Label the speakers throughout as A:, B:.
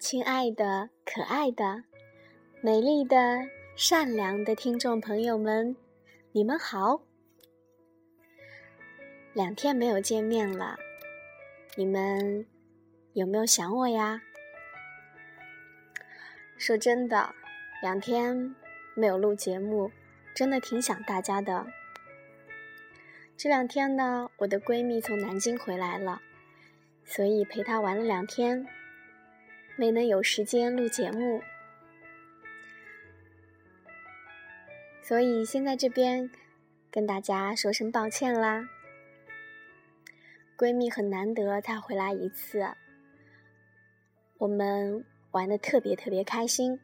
A: 亲爱的、可爱的、美丽的、善良的听众朋友们，你们好！两天没有见面了，你们有没有想我呀？说真的，两天没有录节目，真的挺想大家的。这两天呢，我的闺蜜从南京回来了，所以陪她玩了两天。没能有时间录节目，所以先在这边跟大家说声抱歉啦。闺蜜很难得才回来一次，我们玩的特别特别开心。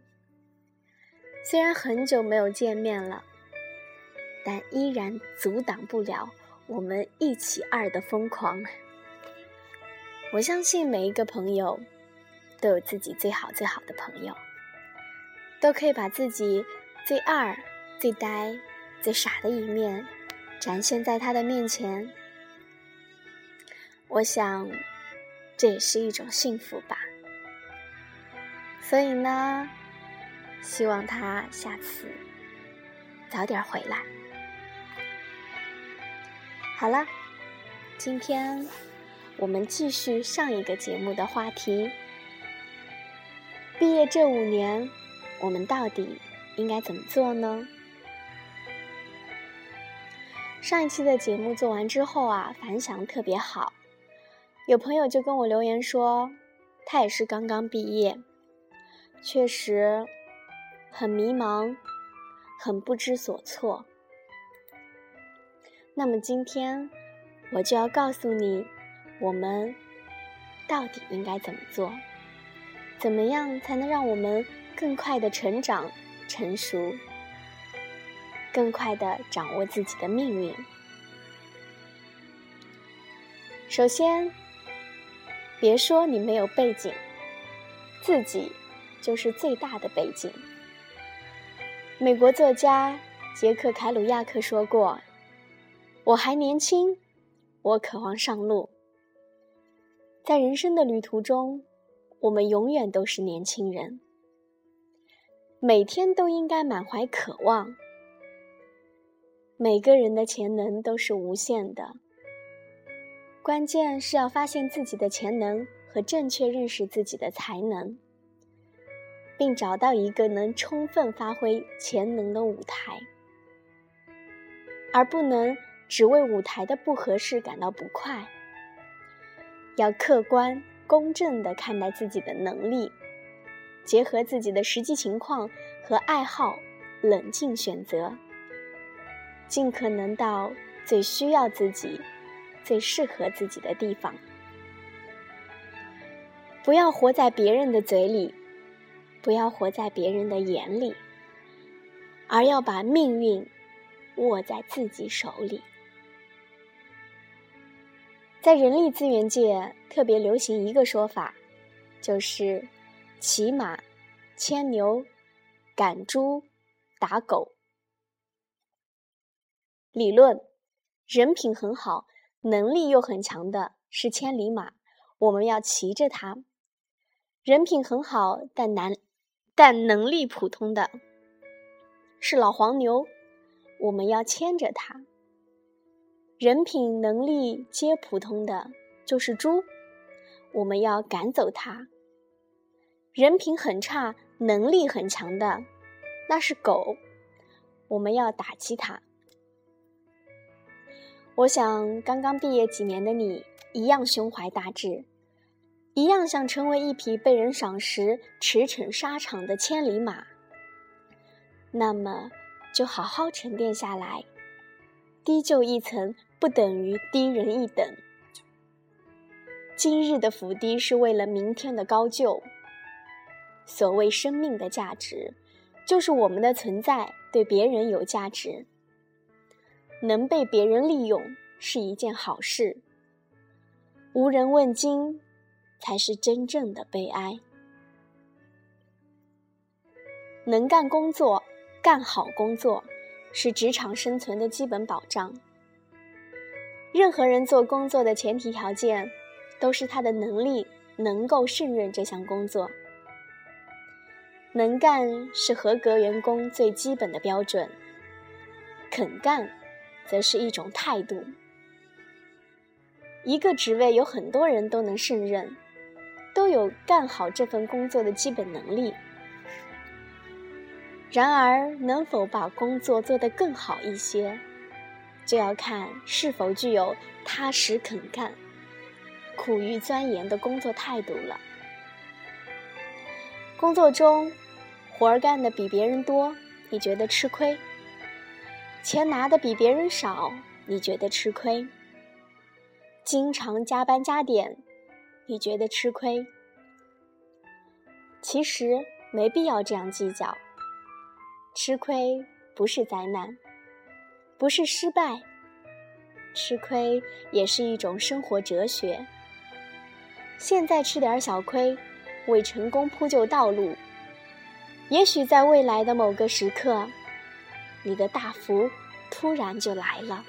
A: 虽然很久没有见面了，但依然阻挡不了我们一起二的疯狂。我相信每一个朋友。都有自己最好最好的朋友，都可以把自己最二、最呆、最傻的一面展现在他的面前。我想，这也是一种幸福吧。所以呢，希望他下次早点回来。好了，今天我们继续上一个节目的话题。毕业这五年，我们到底应该怎么做呢？上一期的节目做完之后啊，反响特别好，有朋友就跟我留言说，他也是刚刚毕业，确实很迷茫，很不知所措。那么今天我就要告诉你，我们到底应该怎么做。怎么样才能让我们更快的成长、成熟，更快的掌握自己的命运？首先，别说你没有背景，自己就是最大的背景。美国作家杰克·凯鲁亚克说过：“我还年轻，我渴望上路。”在人生的旅途中。我们永远都是年轻人，每天都应该满怀渴望。每个人的潜能都是无限的，关键是要发现自己的潜能和正确认识自己的才能，并找到一个能充分发挥潜能的舞台，而不能只为舞台的不合适感到不快。要客观。公正的看待自己的能力，结合自己的实际情况和爱好，冷静选择，尽可能到最需要自己、最适合自己的地方。不要活在别人的嘴里，不要活在别人的眼里，而要把命运握在自己手里。在人力资源界特别流行一个说法，就是骑马、牵牛、赶猪、打狗。理论：人品很好、能力又很强的是千里马，我们要骑着它；人品很好但难但能力普通的是老黄牛，我们要牵着它。人品能力皆普通的，就是猪，我们要赶走它；人品很差、能力很强的，那是狗，我们要打击它。我想，刚刚毕业几年的你，一样胸怀大志，一样想成为一匹被人赏识、驰骋沙场的千里马。那么，就好好沉淀下来，低就一层。不等于低人一等。今日的伏低是为了明天的高就。所谓生命的价值，就是我们的存在对别人有价值。能被别人利用是一件好事。无人问津，才是真正的悲哀。能干工作，干好工作，是职场生存的基本保障。任何人做工作的前提条件，都是他的能力能够胜任这项工作。能干是合格员工最基本的标准，肯干则是一种态度。一个职位有很多人都能胜任，都有干好这份工作的基本能力。然而，能否把工作做得更好一些，就要看是否具有踏实肯干、苦于钻研的工作态度了。工作中，活儿干的比别人多，你觉得吃亏；钱拿的比别人少，你觉得吃亏；经常加班加点，你觉得吃亏。其实没必要这样计较。吃亏不是灾难，不是失败，吃亏也是一种生活哲学。现在吃点小亏，为成功铺就道路。也许在未来的某个时刻，你的大福突然就来了。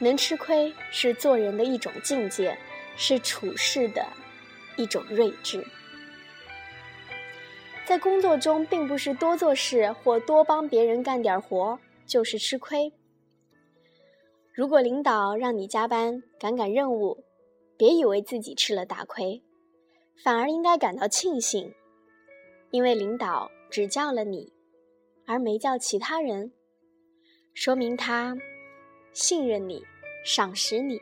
A: 能吃亏是做人的一种境界，是处事的一种睿智。在工作中，并不是多做事或多帮别人干点活就是吃亏。如果领导让你加班赶赶任务，别以为自己吃了大亏。反而应该感到庆幸，因为领导只叫了你，而没叫其他人，说明他信任你、赏识你。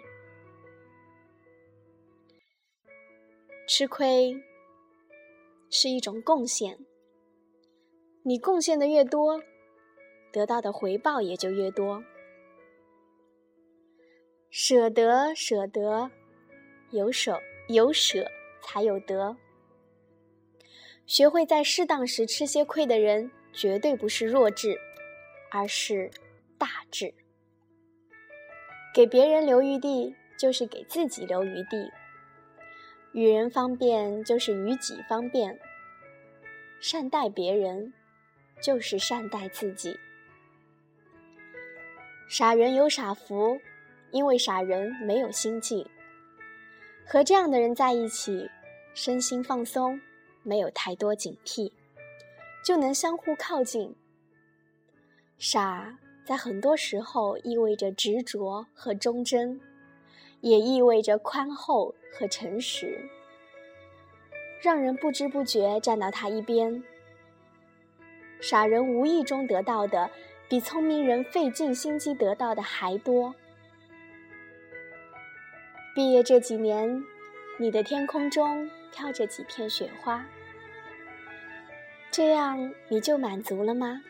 A: 吃亏是一种贡献，你贡献的越多，得到的回报也就越多。舍得，舍得，有舍有舍。才有得。学会在适当时吃些亏的人，绝对不是弱智，而是大智。给别人留余地，就是给自己留余地；与人方便，就是与己方便；善待别人，就是善待自己。傻人有傻福，因为傻人没有心计。和这样的人在一起，身心放松，没有太多警惕，就能相互靠近。傻在很多时候意味着执着和忠贞，也意味着宽厚和诚实，让人不知不觉站到他一边。傻人无意中得到的，比聪明人费尽心机得到的还多。毕业这几年，你的天空中飘着几片雪花，这样你就满足了吗？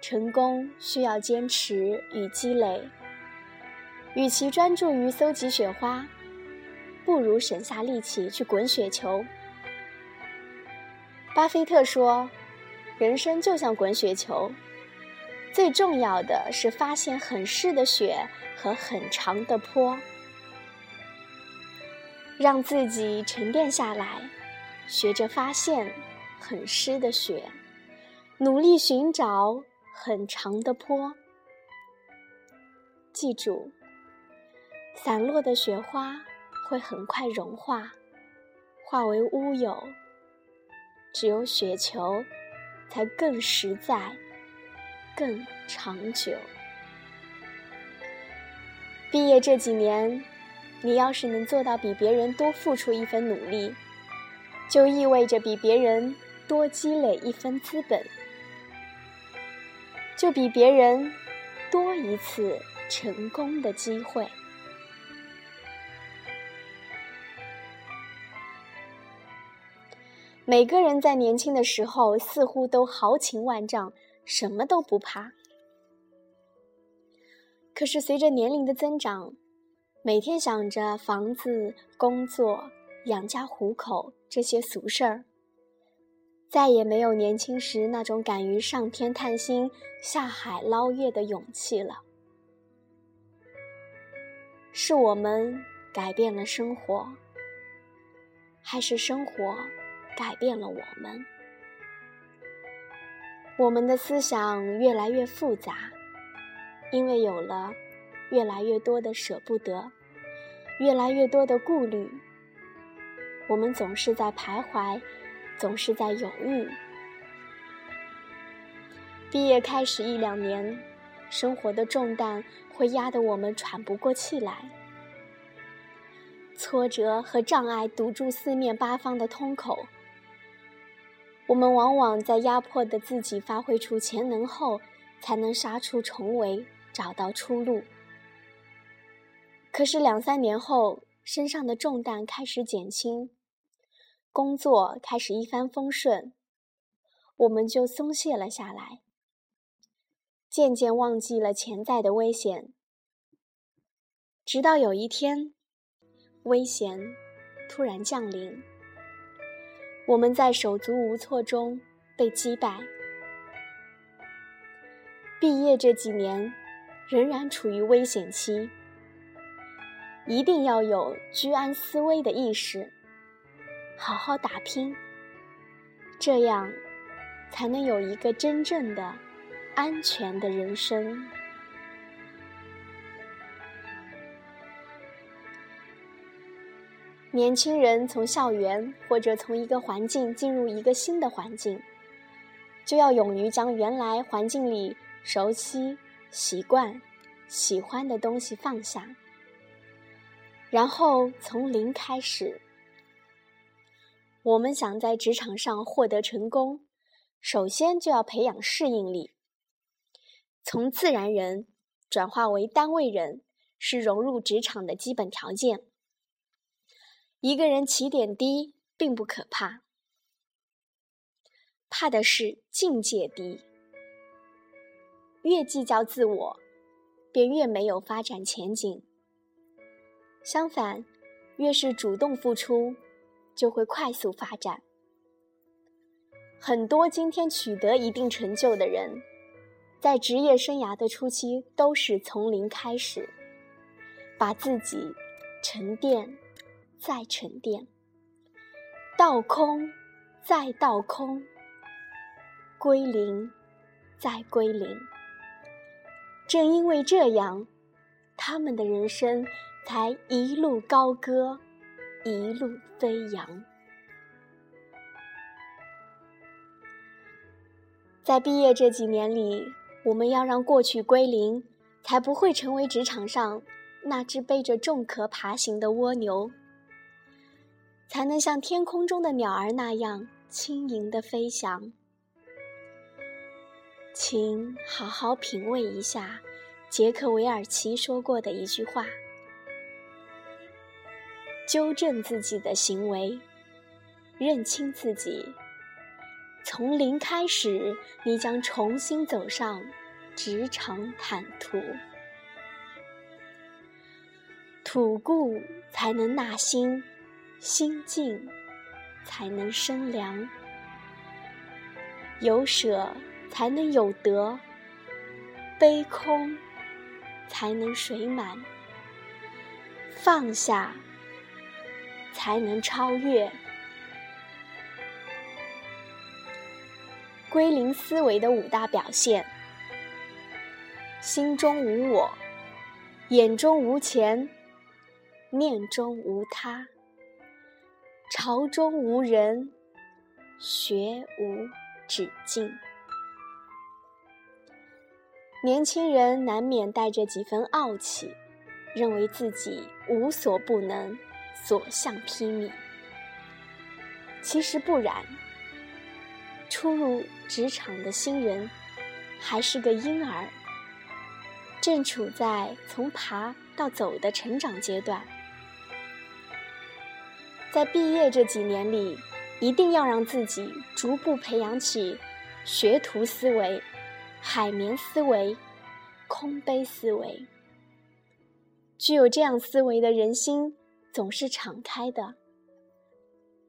A: 成功需要坚持与积累，与其专注于搜集雪花，不如省下力气去滚雪球。巴菲特说：“人生就像滚雪球。”最重要的是发现很湿的雪和很长的坡，让自己沉淀下来，学着发现很湿的雪，努力寻找很长的坡。记住，散落的雪花会很快融化，化为乌有。只有雪球，才更实在。更长久。毕业这几年，你要是能做到比别人多付出一分努力，就意味着比别人多积累一分资本，就比别人多一次成功的机会。每个人在年轻的时候似乎都豪情万丈。什么都不怕，可是随着年龄的增长，每天想着房子、工作、养家糊口这些俗事儿，再也没有年轻时那种敢于上天探星、下海捞月的勇气了。是我们改变了生活，还是生活改变了我们？我们的思想越来越复杂，因为有了越来越多的舍不得，越来越多的顾虑。我们总是在徘徊，总是在犹豫。毕业开始一两年，生活的重担会压得我们喘不过气来，挫折和障碍堵住四面八方的通口。我们往往在压迫的自己发挥出潜能后，才能杀出重围，找到出路。可是两三年后，身上的重担开始减轻，工作开始一帆风顺，我们就松懈了下来。渐渐忘记了潜在的危险，直到有一天，危险突然降临，我们在手足无措中被击败。毕业这几年，仍然处于危险期，一定要有居安思危的意识，好好打拼，这样才能有一个真正的。安全的人生。年轻人从校园或者从一个环境进入一个新的环境，就要勇于将原来环境里熟悉、习惯、喜欢的东西放下，然后从零开始。我们想在职场上获得成功，首先就要培养适应力。从自然人转化为单位人，是融入职场的基本条件。一个人起点低并不可怕，怕的是境界低。越计较自我，便越没有发展前景。相反，越是主动付出，就会快速发展。很多今天取得一定成就的人。在职业生涯的初期，都是从零开始，把自己沉淀，再沉淀，倒空，再倒空，归零，再归零。正因为这样，他们的人生才一路高歌，一路飞扬。在毕业这几年里。我们要让过去归零，才不会成为职场上那只背着重壳爬行的蜗牛，才能像天空中的鸟儿那样轻盈的飞翔。请好好品味一下杰克韦尔奇说过的一句话：纠正自己的行为，认清自己。从零开始，你将重新走上职场坦途。吐故才能纳新，心静才能生凉。有舍才能有得，悲空才能水满。放下才能超越。归零思维的五大表现：心中无我，眼中无钱，面中无他，朝中无人，学无止境。年轻人难免带着几分傲气，认为自己无所不能，所向披靡。其实不然。初入职场的新人，还是个婴儿，正处在从爬到走的成长阶段。在毕业这几年里，一定要让自己逐步培养起学徒思维、海绵思维、空杯思维。具有这样思维的人心，总是敞开的。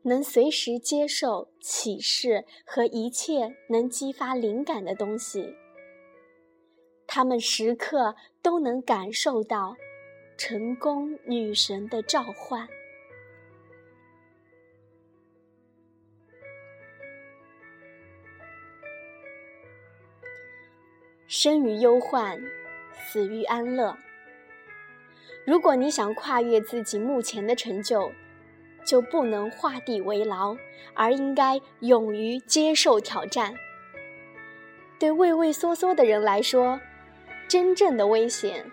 A: 能随时接受启示和一切能激发灵感的东西，他们时刻都能感受到成功女神的召唤。生于忧患，死于安乐。如果你想跨越自己目前的成就，就不能画地为牢，而应该勇于接受挑战。对畏畏缩缩的人来说，真正的危险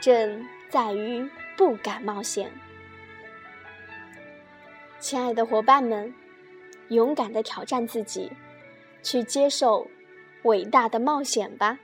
A: 正在于不敢冒险。亲爱的伙伴们，勇敢的挑战自己，去接受伟大的冒险吧！